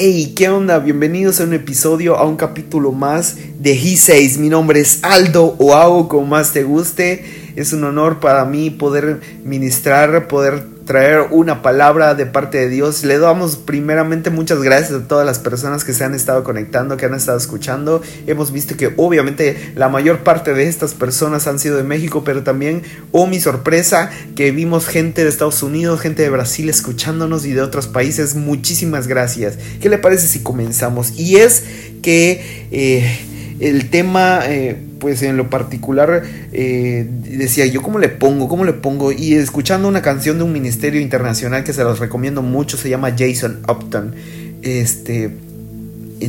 Hey, ¿qué onda? Bienvenidos a un episodio, a un capítulo más de He 6. Mi nombre es Aldo o Hago como más te guste. Es un honor para mí poder ministrar, poder traer una palabra de parte de Dios. Le damos primeramente muchas gracias a todas las personas que se han estado conectando, que han estado escuchando. Hemos visto que obviamente la mayor parte de estas personas han sido de México, pero también, oh mi sorpresa, que vimos gente de Estados Unidos, gente de Brasil escuchándonos y de otros países. Muchísimas gracias. ¿Qué le parece si comenzamos? Y es que eh, el tema... Eh, pues en lo particular eh, decía yo cómo le pongo, cómo le pongo y escuchando una canción de un ministerio internacional que se los recomiendo mucho, se llama Jason Upton, este,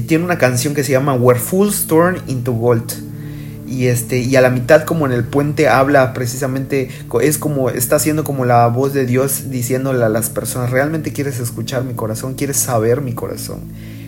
tiene una canción que se llama Where Fools Turn into Gold. Y, este, y a la mitad como en el puente habla precisamente, es como, está haciendo como la voz de Dios diciéndole a las personas, realmente quieres escuchar mi corazón, quieres saber mi corazón.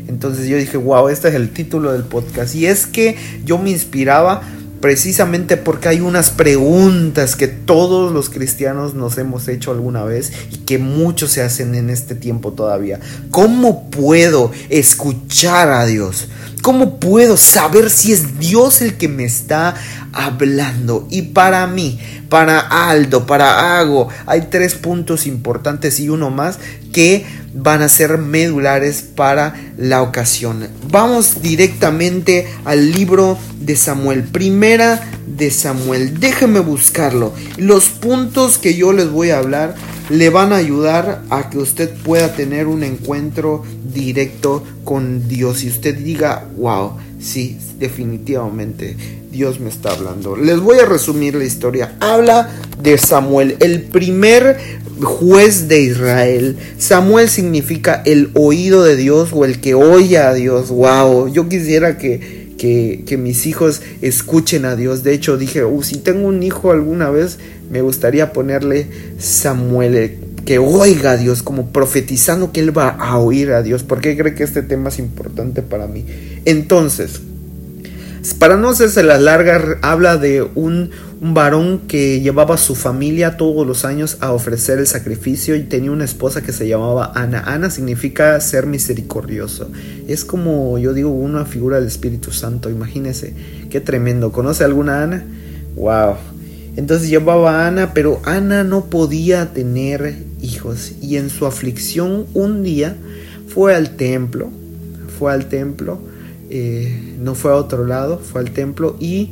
Entonces yo dije, wow, este es el título del podcast. Y es que yo me inspiraba precisamente porque hay unas preguntas que todos los cristianos nos hemos hecho alguna vez y que muchos se hacen en este tiempo todavía. ¿Cómo puedo escuchar a Dios? ¿Cómo puedo saber si es Dios el que me está hablando? Y para mí, para Aldo, para Ago, hay tres puntos importantes y uno más que van a ser medulares para la ocasión. Vamos directamente al libro de Samuel. Primera de Samuel. Déjeme buscarlo. Los puntos que yo les voy a hablar le van a ayudar a que usted pueda tener un encuentro directo con Dios. Y usted diga, wow, sí, definitivamente Dios me está hablando. Les voy a resumir la historia. Habla de Samuel, el primer juez de Israel. Samuel significa el oído de Dios o el que oye a Dios. Wow, yo quisiera que, que, mis hijos escuchen a Dios. De hecho, dije, uh, si tengo un hijo alguna vez, me gustaría ponerle Samuel, que oiga a Dios, como profetizando que él va a oír a Dios. porque cree que este tema es importante para mí? Entonces, para no hacerse la larga, habla de un, un, varón que llevaba a su familia todos los años a ofrecer el sacrificio y tenía una esposa que se llamaba Ana. Ana significa ser misericordioso. Es como yo digo una figura del Espíritu Santo, imagínese, qué tremendo. ¿Conoce alguna Ana? Wow. Entonces llevaba a Ana, pero Ana no podía tener hijos y en su aflicción un día fue al templo, fue al templo eh, no fue a otro lado, fue al templo y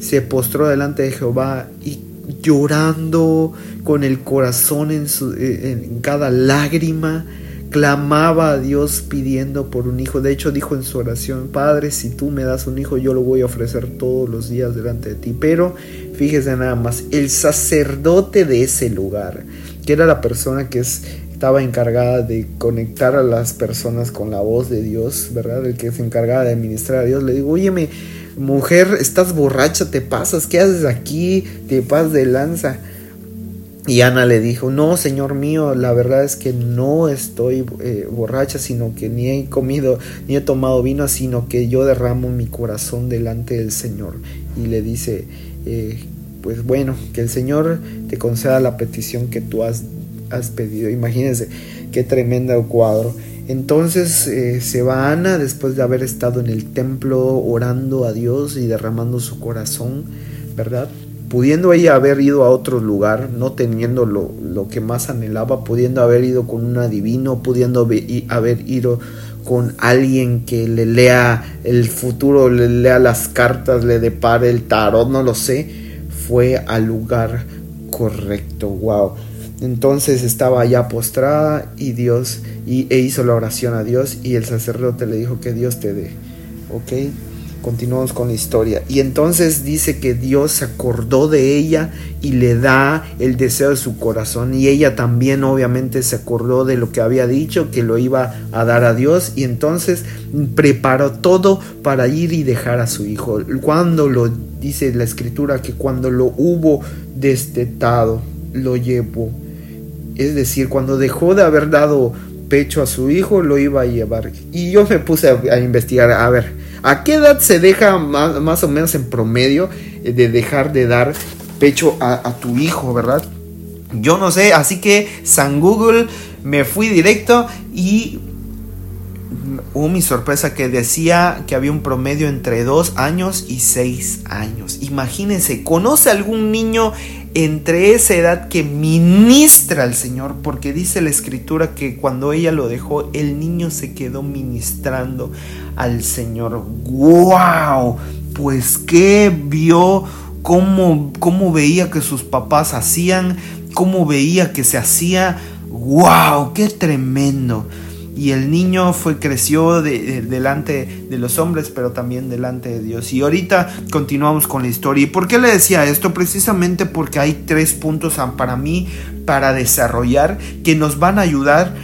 se postró delante de Jehová y llorando con el corazón en, su, eh, en cada lágrima, clamaba a Dios pidiendo por un hijo. De hecho dijo en su oración, Padre, si tú me das un hijo, yo lo voy a ofrecer todos los días delante de ti. Pero fíjese nada más, el sacerdote de ese lugar, que era la persona que es estaba encargada de conectar a las personas con la voz de Dios, ¿verdad? El que se encargaba de administrar a Dios. Le digo, oye, mujer, estás borracha, te pasas, ¿qué haces aquí? Te pasas de lanza. Y Ana le dijo, no, Señor mío, la verdad es que no estoy eh, borracha, sino que ni he comido, ni he tomado vino, sino que yo derramo mi corazón delante del Señor. Y le dice, eh, pues bueno, que el Señor te conceda la petición que tú has has pedido. Imagínense qué tremendo cuadro. Entonces eh, se va Ana después de haber estado en el templo orando a Dios y derramando su corazón, ¿verdad? Pudiendo ella haber ido a otro lugar, no teniendo lo, lo que más anhelaba, pudiendo haber ido con un adivino, pudiendo haber ido con alguien que le lea el futuro, le lea las cartas, le depare el tarot, no lo sé, fue al lugar correcto. Wow. Entonces estaba ya postrada y Dios y, e hizo la oración a Dios y el sacerdote le dijo que Dios te dé. ¿Ok? Continuamos con la historia. Y entonces dice que Dios se acordó de ella y le da el deseo de su corazón. Y ella también obviamente se acordó de lo que había dicho, que lo iba a dar a Dios. Y entonces preparó todo para ir y dejar a su hijo. Cuando lo dice la escritura, que cuando lo hubo destetado, lo llevó es decir, cuando dejó de haber dado pecho a su hijo, lo iba a llevar. Y yo me puse a, investigar, a ver, ¿a qué edad se deja más, o menos en promedio eh, de dejar de dar pecho a, tu hijo, verdad? Yo no sé, así que San Google me fui directo y hubo mi sorpresa que decía que había un promedio entre dos años y seis años. Imagínense, ¿conoce algún niño entre esa edad que ministra al Señor? Porque dice la escritura que cuando ella lo dejó, el niño se quedó ministrando al Señor. ¡Wow! Pues que vio cómo, cómo veía que sus papás hacían, cómo veía que se hacía. ¡Wow! ¡Qué tremendo! Y el niño fue creció delante de los hombres pero también delante de Dios. Y ahorita continuamos con la historia. Y por qué le decía esto precisamente porque hay tres puntos para mí para desarrollar que nos van a ayudar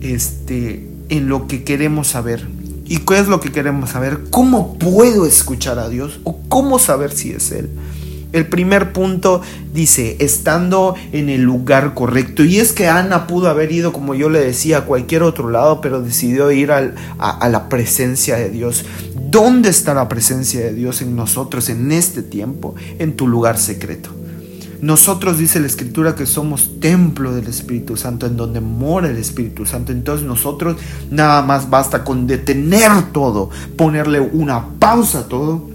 este en lo que queremos saber. Y qué es lo que queremos saber cómo puedo escuchar a Dios o cómo saber si es él el primer punto dice, estando en el lugar correcto. Y es que Ana pudo haber ido, como yo le decía, a cualquier otro lado, pero decidió ir a, a la presencia de Dios. ¿Dónde está la presencia de Dios en nosotros en este tiempo? En tu lugar secreto. Nosotros dice la escritura que somos templo del Espíritu Santo, en donde mora el Espíritu Santo. Entonces nosotros nada más basta con detener todo, ponerle una pausa a todo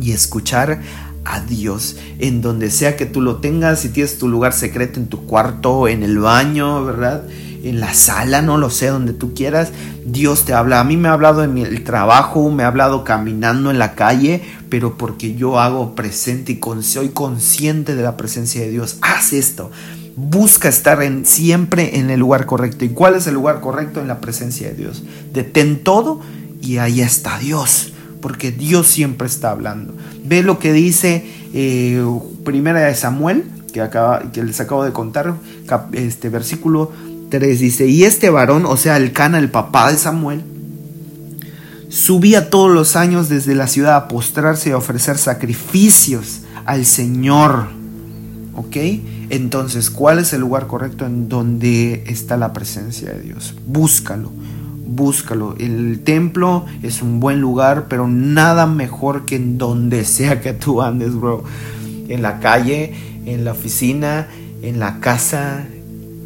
y escuchar a Dios en donde sea que tú lo tengas, si tienes tu lugar secreto en tu cuarto, en el baño, ¿verdad? En la sala, no lo sé, donde tú quieras, Dios te habla. A mí me ha hablado en el trabajo, me ha hablado caminando en la calle, pero porque yo hago presente y soy consciente de la presencia de Dios. Haz esto. Busca estar en, siempre en el lugar correcto. ¿Y cuál es el lugar correcto? En la presencia de Dios. Detén todo y ahí está Dios porque Dios siempre está hablando. Ve lo que dice eh, de Samuel, que, acaba, que les acabo de contar, este versículo 3 dice, y este varón, o sea, el Cana, el papá de Samuel, subía todos los años desde la ciudad a postrarse y a ofrecer sacrificios al Señor. ¿Ok? Entonces, ¿cuál es el lugar correcto en donde está la presencia de Dios? Búscalo búscalo. El templo es un buen lugar, pero nada mejor que en donde sea que tú andes, bro. En la calle, en la oficina, en la casa,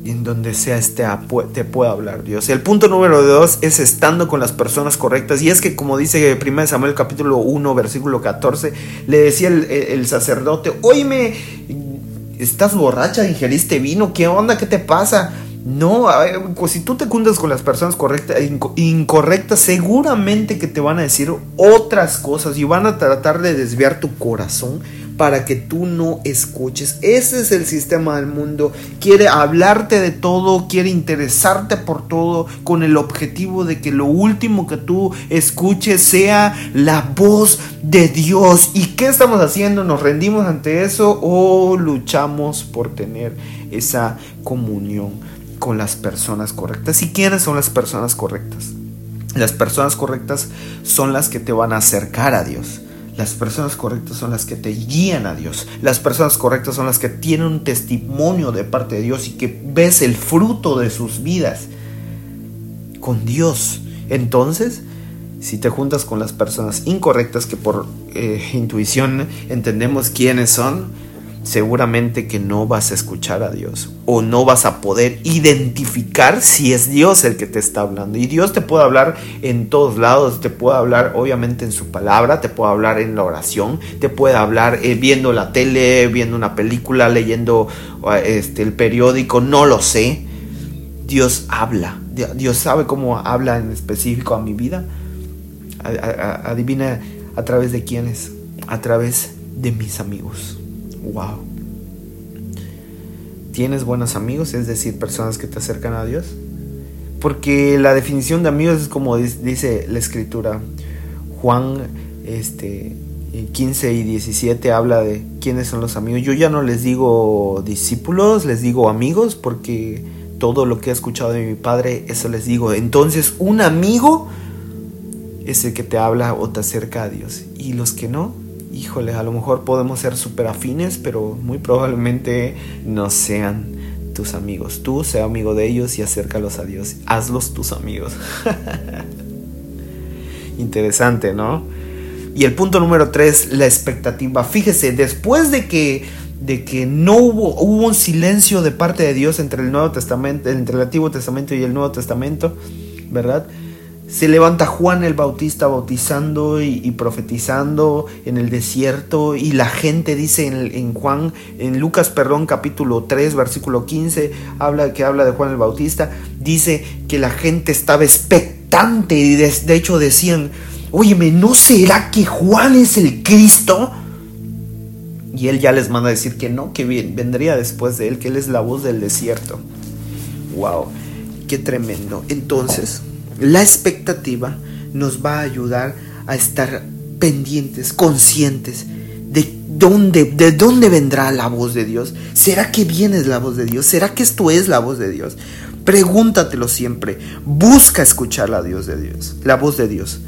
en donde sea este, te pueda hablar Dios. El punto número dos es estando con las personas correctas. Y es que como dice 1 Samuel capítulo 1 versículo 14, le decía el, el sacerdote, oíme, estás borracha, ingeriste vino, ¿qué onda? ¿Qué te pasa? No, si tú te juntas con las personas correctas, incorrectas, seguramente que te van a decir otras cosas y van a tratar de desviar tu corazón para que tú no escuches. Ese es el sistema del mundo. Quiere hablarte de todo, quiere interesarte por todo con el objetivo de que lo último que tú escuches sea la voz de Dios. ¿Y qué estamos haciendo? ¿Nos rendimos ante eso o luchamos por tener esa comunión? Con las personas correctas. ¿Y quiénes son las personas correctas? Las personas correctas son las que te van a acercar a Dios. Las personas correctas son las que te guían a Dios. Las personas correctas son las que tienen un testimonio de parte de Dios y que ves el fruto de sus vidas con Dios. Entonces, si te juntas con las personas incorrectas que por eh, intuición entendemos quiénes son, seguramente que no vas a escuchar a Dios o no vas a poder identificar si es Dios el que te está hablando. Y Dios te puede hablar en todos lados, te puede hablar obviamente en su palabra, te puede hablar en la oración, te puede hablar eh, viendo la tele, viendo una película, leyendo este, el periódico, no lo sé. Dios habla, Dios sabe cómo habla en específico a mi vida. Adivina a través de quiénes, a través de mis amigos. Wow. ¿Tienes buenos amigos? Es decir, personas que te acercan a Dios. Porque la definición de amigos es como dice la escritura. Juan este, 15 y 17 habla de quiénes son los amigos. Yo ya no les digo discípulos, les digo amigos porque todo lo que he escuchado de mi padre, eso les digo. Entonces, un amigo es el que te habla o te acerca a Dios. Y los que no, híjole, a lo mejor podemos ser súper afines, pero muy probablemente no sean tus amigos. Tú sea amigo de ellos y acércalos a Dios. Hazlos tus amigos. Interesante, ¿no? Y el punto número tres, la expectativa. Fíjese, después de que, de que no hubo, hubo un silencio de parte de Dios entre el Nuevo Testamento, entre el Antiguo Testamento y el Nuevo Testamento, ¿verdad? Se levanta Juan el Bautista bautizando y, profetizando en el desierto y la gente dice en, Juan, en Lucas, perdón, capítulo 3, versículo 15, habla, que habla de Juan el Bautista, dice que la gente estaba expectante y de, hecho decían, óyeme, ¿no será que Juan es el Cristo? Y él ya les manda a decir que no, que vendría después de él, que él es la voz del desierto. ¡Wow! ¡Qué tremendo! Entonces, la expectativa nos va a ayudar a estar pendientes, conscientes de dónde, de dónde vendrá la voz de Dios. ¿Será que viene la voz de Dios? ¿Será que esto es la voz de Dios? Pregúntatelo siempre. Busca escuchar la Dios de Dios, la voz de Dios.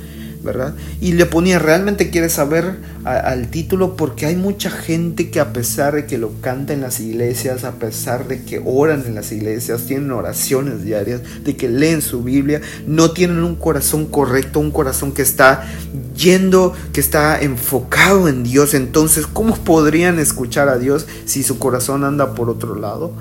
Y le ponía, realmente quiere saber al título porque hay mucha gente que a pesar de que lo canta en las iglesias, a pesar de que oran en las iglesias, tienen oraciones diarias, de que leen su Biblia, no tienen un corazón correcto, un corazón que está yendo, que está enfocado en Dios. Entonces, ¿cómo podrían escuchar a Dios si su corazón anda por otro lado?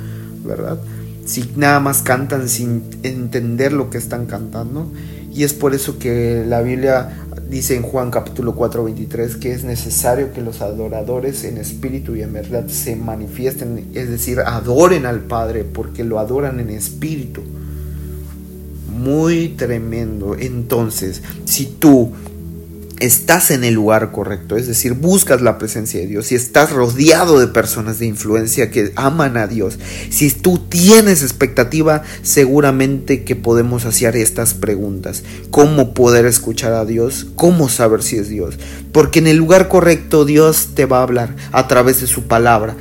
¿Verdad? Si nada más cantan sin entender lo que están cantando. Y es por eso que la Biblia dice en Juan capítulo 4, 23 que es necesario que los adoradores en espíritu y en verdad se manifiesten, es decir, adoren al Padre porque lo adoran en espíritu. Muy tremendo. Entonces, si tú estás en el lugar correcto, es decir, buscas la presencia de Dios, si estás rodeado de personas de influencia que aman a Dios, si tú tienes expectativa, seguramente que podemos hacer estas preguntas. ¿Cómo poder escuchar a Dios? ¿Cómo saber si es Dios? Porque en el lugar correcto Dios te va a hablar a través de su palabra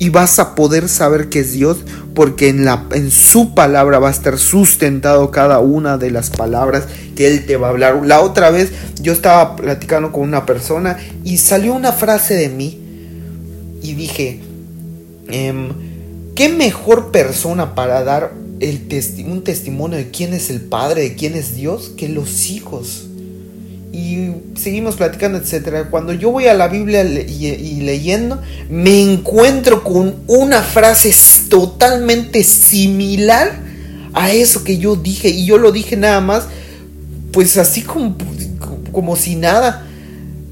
y vas a poder saber que es Dios porque en, la, en su palabra va a estar sustentado cada una de las palabras que Él te va a hablar. La otra vez yo estaba platicando con una persona y salió una frase de mí y dije, em, ¿qué mejor persona para dar el un testimonio de quién es el Padre, de quién es Dios, que los hijos? Y seguimos platicando, etcétera. Cuando yo voy a la Biblia y, leyendo, me encuentro con una frase totalmente similar a eso que yo dije. Y yo lo dije nada más, pues así como, como si nada.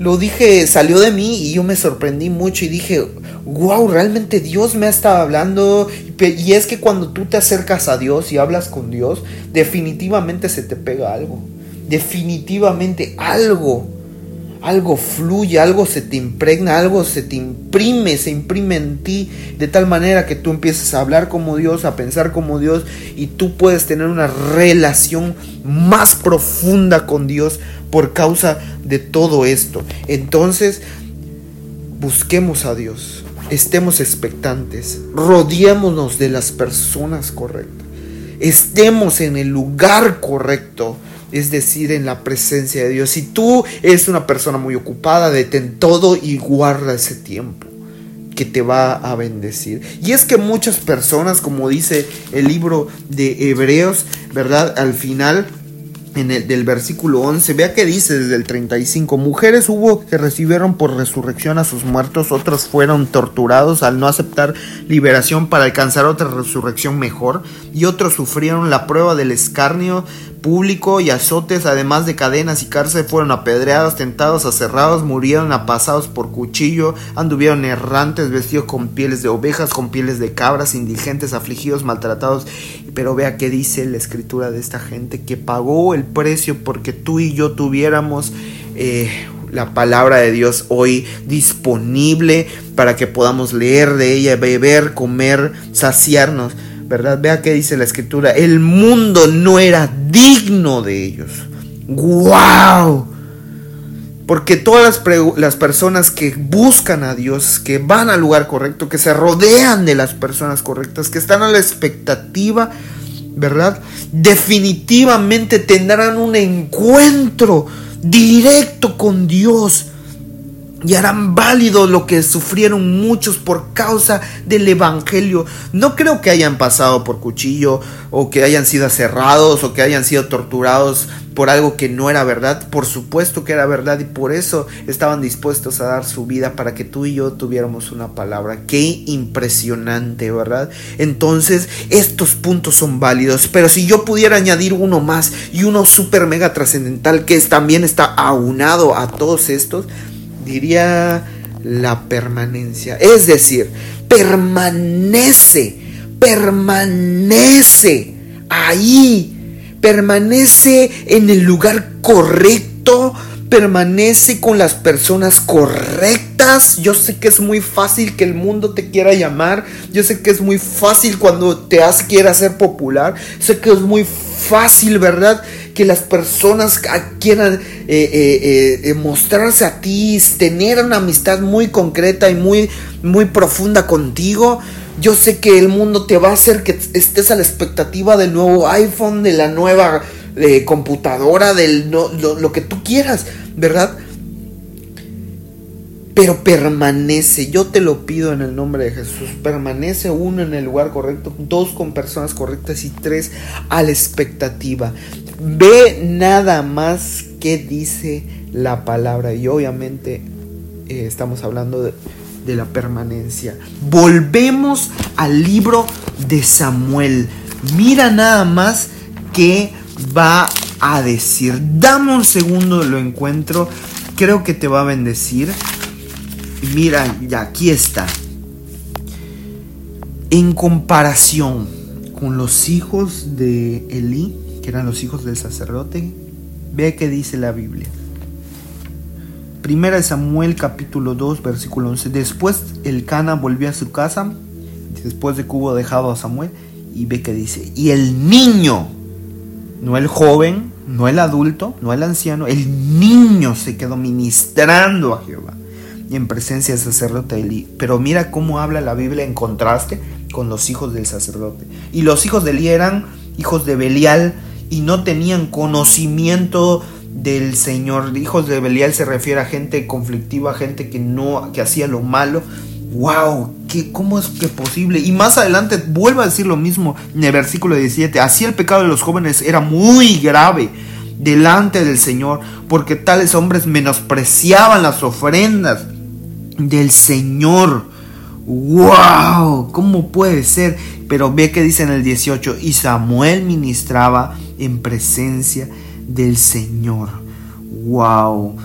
Lo dije, salió de mí y yo me sorprendí mucho y dije, wow, realmente Dios me ha estado hablando. Y es que cuando tú te acercas a Dios y hablas con Dios, definitivamente se te pega algo definitivamente algo, algo fluye, algo se te impregna, algo se te imprime, se imprime en ti de tal manera que tú empiezas a hablar como Dios, a pensar como Dios y tú puedes tener una relación más profunda con Dios por causa de todo esto. Entonces, busquemos a Dios, estemos expectantes, rodeémonos de las personas correctas, estemos en el lugar correcto es decir, en la presencia de Dios. Si tú eres una persona muy ocupada, detén todo y guarda ese tiempo que te va a bendecir. Y es que muchas personas, como dice el libro de Hebreos, ¿verdad? Al final en el, del versículo 11, vea que dice desde el 35, mujeres hubo que recibieron por resurrección a sus muertos, otros fueron torturados al no aceptar liberación para alcanzar otra resurrección mejor, y otros sufrieron la prueba del escarnio público y azotes, además de cadenas y cárcel, fueron apedreados, tentados, aserrados, murieron apasados por cuchillo, anduvieron errantes, vestidos con pieles de ovejas, con pieles de cabras, indigentes, afligidos, maltratados. Pero vea qué dice la escritura de esta gente que pagó el precio porque tú y yo tuviéramos eh, la palabra de Dios hoy disponible para que podamos leer de ella, beber, comer, saciarnos. ¿Verdad? Vea que dice la escritura, el mundo no era digno de ellos. ¡Wow! Porque todas las, las, personas que buscan a Dios, que van al lugar correcto, que se rodean de las personas correctas, que están a la expectativa, ¿verdad? Definitivamente tendrán un encuentro directo con Dios y harán válido lo que sufrieron muchos por causa del Evangelio. No creo que hayan pasado por cuchillo o que hayan sido cerrados o que hayan sido torturados por algo que no era verdad. Por supuesto que era verdad y por eso estaban dispuestos a dar su vida para que tú y yo tuviéramos una palabra. Qué impresionante, ¿verdad? Entonces, estos puntos son válidos. Pero si yo pudiera añadir uno más y uno súper mega trascendental que también está aunado a todos estos, diría la permanencia. Es decir, permanece, permanece ahí, permanece en el lugar correcto, permanece con las personas correctas. Yo sé que es muy fácil que el mundo te quiera llamar. Yo sé que es muy fácil cuando te has quiera hacer popular. Sé que es muy fácil, ¿verdad? Que las personas quieran eh, eh, eh, mostrarse a ti, tener una amistad muy concreta y muy, muy profunda contigo. Yo sé que el mundo te va a hacer que estés a la expectativa del nuevo iPhone, de la nueva computadora, de lo que tú quieras, ¿verdad? Pero permanece. Yo te lo pido en el nombre de Jesús. Permanece uno en el lugar correcto, dos con personas correctas y tres a la expectativa. Ve nada más que dice la palabra y obviamente eh, estamos hablando de, de la permanencia. Volvemos al libro de Samuel. Mira nada más que va a decir. Dame un segundo, lo encuentro. Creo que te va a bendecir. Mira, ya aquí está. En comparación con los hijos de Elí, que eran los hijos del sacerdote, ve qué dice la Biblia. Primera de Samuel capítulo 2 versículo 11. Después el Cana volvió a su casa, después de que hubo dejado a Samuel, y ve que dice, y el niño, no el joven, no el adulto, no el anciano, el niño se quedó ministrando a Jehová y en presencia del sacerdote Elí. Pero mira cómo habla la Biblia en contraste con los hijos del sacerdote. Y los hijos de Elí eran hijos de Belial y no tenían conocimiento del Señor. Hijos de Belial se refiere a gente conflictiva, gente que no que hacía lo malo. Wow, ¿qué, ¿cómo es que posible? Y más adelante vuelve a decir lo mismo en el versículo 17. Así el pecado de los jóvenes era muy grave delante del Señor, porque tales hombres menospreciaban las ofrendas del Señor. ¡Wow! ¿Cómo puede ser? Pero ve que dice en el 18, y Samuel ministraba en presencia del Señor. ¡Wow!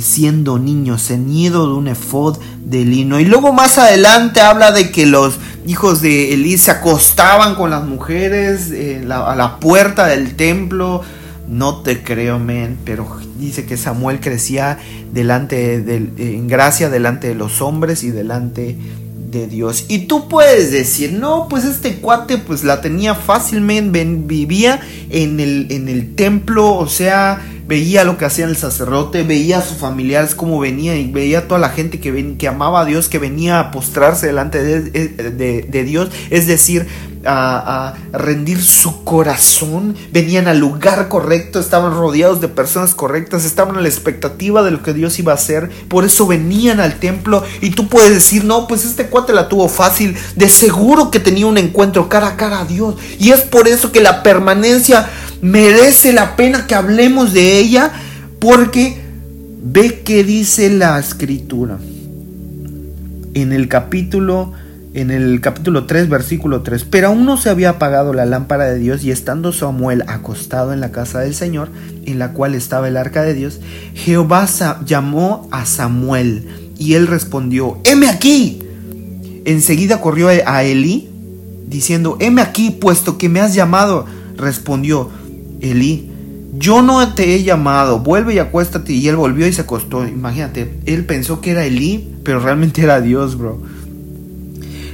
Siendo niño, ceñido de un efod de lino. Y luego más adelante habla de que los hijos de Elí se acostaban con las mujeres eh, a la puerta del templo no te creo, men, pero dice que Samuel crecía delante de, en gracia delante de los hombres y delante de Dios. Y tú puedes decir, no, pues este cuate pues la tenía fácilmente, vivía en el, en el templo, o sea, veía lo que hacía el sacerdote, veía a sus familiares cómo venía y veía a toda la gente que, que amaba a Dios, que venía a postrarse delante de, Dios, es decir, a, rendir su corazón, venían al lugar correcto, estaban rodeados de personas correctas, estaban a la expectativa de lo que Dios iba a hacer, por eso venían al templo. Y tú puedes decir, no, pues este cuate la tuvo fácil, de seguro que tenía un encuentro cara a cara a Dios. Y es por eso que la permanencia merece la pena que hablemos de ella porque ve que dice la escritura. En el capítulo en el capítulo 3 versículo 3 pero aún no se había apagado la lámpara de Dios y estando Samuel acostado en la casa del Señor en la cual estaba el arca de Dios Jehová llamó a Samuel y él respondió heme aquí enseguida corrió a Elí diciendo heme aquí puesto que me has llamado respondió Elí, yo no te he llamado, vuelve y acuéstate. Y él volvió y se acostó. Imagínate, él pensó que era Elí, pero realmente era Dios, bro.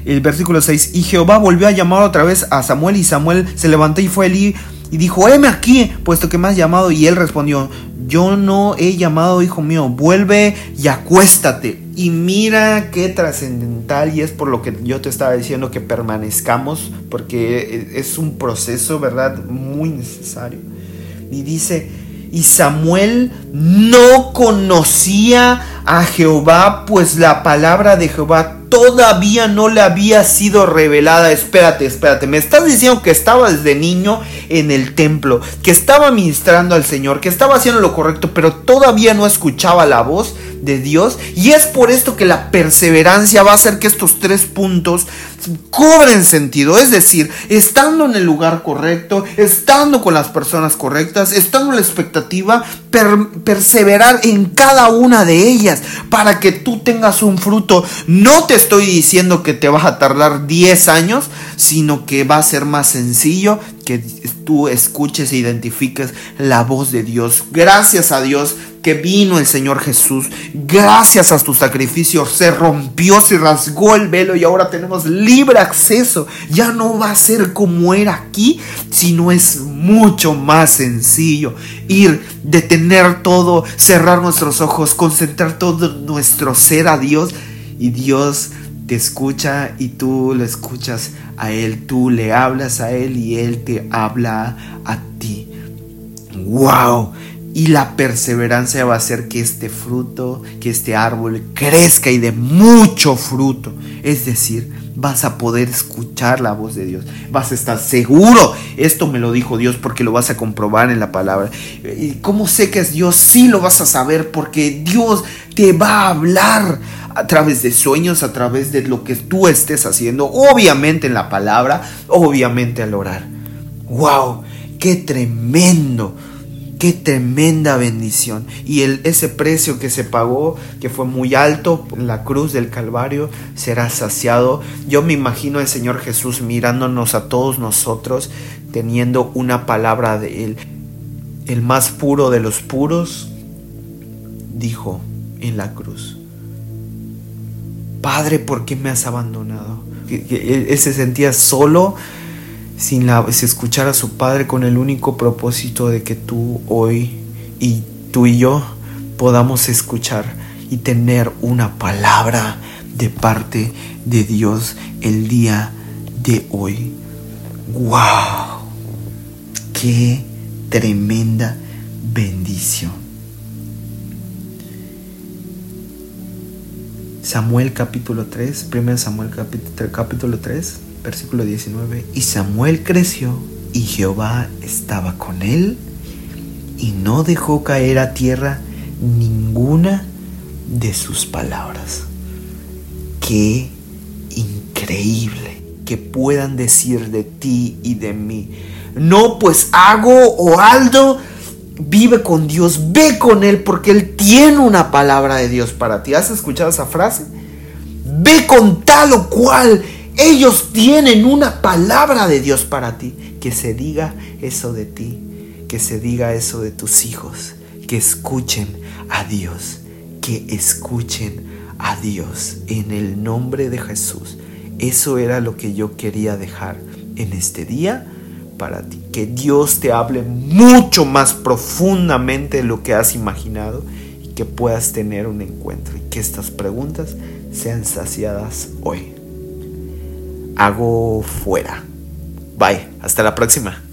El versículo 6, y Jehová volvió a llamar otra vez a Samuel y Samuel se levantó y fue Elí y dijo, heme aquí, puesto que me has llamado. Y él respondió, yo no he llamado, hijo mío, vuelve y acuéstate. Y mira qué trascendental y es por lo que yo te estaba diciendo que permanezcamos, porque es un proceso, ¿verdad? Muy necesario. Y dice, y Samuel no conocía a Jehová, pues la palabra de Jehová todavía no le había sido revelada. Espérate, espérate, me estás diciendo que estaba desde niño en el templo, que estaba ministrando al Señor, que estaba haciendo lo correcto, pero todavía no escuchaba la voz de Dios. Y es por esto que la perseverancia va a hacer que estos tres puntos cobren sentido. Es decir, estando en el lugar correcto, estando con las personas correctas, estando en la expectativa, perseverar en cada una de ellas para que tú tengas un fruto. No te estoy diciendo que te vas a tardar 10 años, sino que va a ser más sencillo que tú escuches e identifiques la voz de Dios. Gracias a Dios que vino el Señor Jesús. Gracias a tu sacrificio se rompió, se rasgó el velo y ahora tenemos libre acceso. Ya no va a ser como era aquí, sino es mucho más sencillo. Ir, detener todo, cerrar nuestros ojos, concentrar todo nuestro ser a Dios y Dios te escucha y tú lo escuchas a Él, tú le hablas a Él y Él te habla a ti. ¡Wow! Y la perseverancia va a hacer que este fruto, que este árbol crezca y de mucho fruto. Es decir, vas a poder escuchar la voz de Dios. Vas a estar seguro. Esto me lo dijo Dios porque lo vas a comprobar en la palabra. ¿Y cómo sé que es Dios? Sí lo vas a saber porque Dios te va a hablar a través de sueños, a través de lo que tú estés haciendo. Obviamente en la palabra, obviamente al orar. ¡Wow! ¡Qué tremendo! Qué tremenda bendición. Y el, ese precio que se pagó, que fue muy alto, la cruz del Calvario, será saciado. Yo me imagino al Señor Jesús mirándonos a todos nosotros, teniendo una palabra de Él. El más puro de los puros, dijo en la cruz, Padre, ¿por qué me has abandonado? Él se sentía solo sin, la, escuchar a su Padre con el único propósito de que tú hoy y tú y yo podamos escuchar y tener una palabra de parte de Dios el día de hoy. ¡Wow! ¡Qué tremenda bendición! Samuel capítulo 3, 1 Samuel capítulo, capítulo 3, versículo 19, y Samuel creció y Jehová estaba con él y no dejó caer a tierra ninguna de sus palabras. Qué increíble que puedan decir de ti y de mí. No, pues hago o Aldo vive con Dios, ve con Él porque Él tiene una palabra de Dios para ti. ¿Has escuchado esa frase? Ve con tal o cual ellos tienen una palabra de Dios para ti. Que se diga eso de ti, que se diga eso de tus hijos, que escuchen a Dios, que escuchen a Dios en el nombre de Jesús. Eso era lo que yo quería dejar en este día para ti. Que Dios te hable mucho más profundamente de lo que has imaginado y que puedas tener un encuentro y que estas preguntas sean saciadas hoy hago fuera. Bye, hasta la próxima.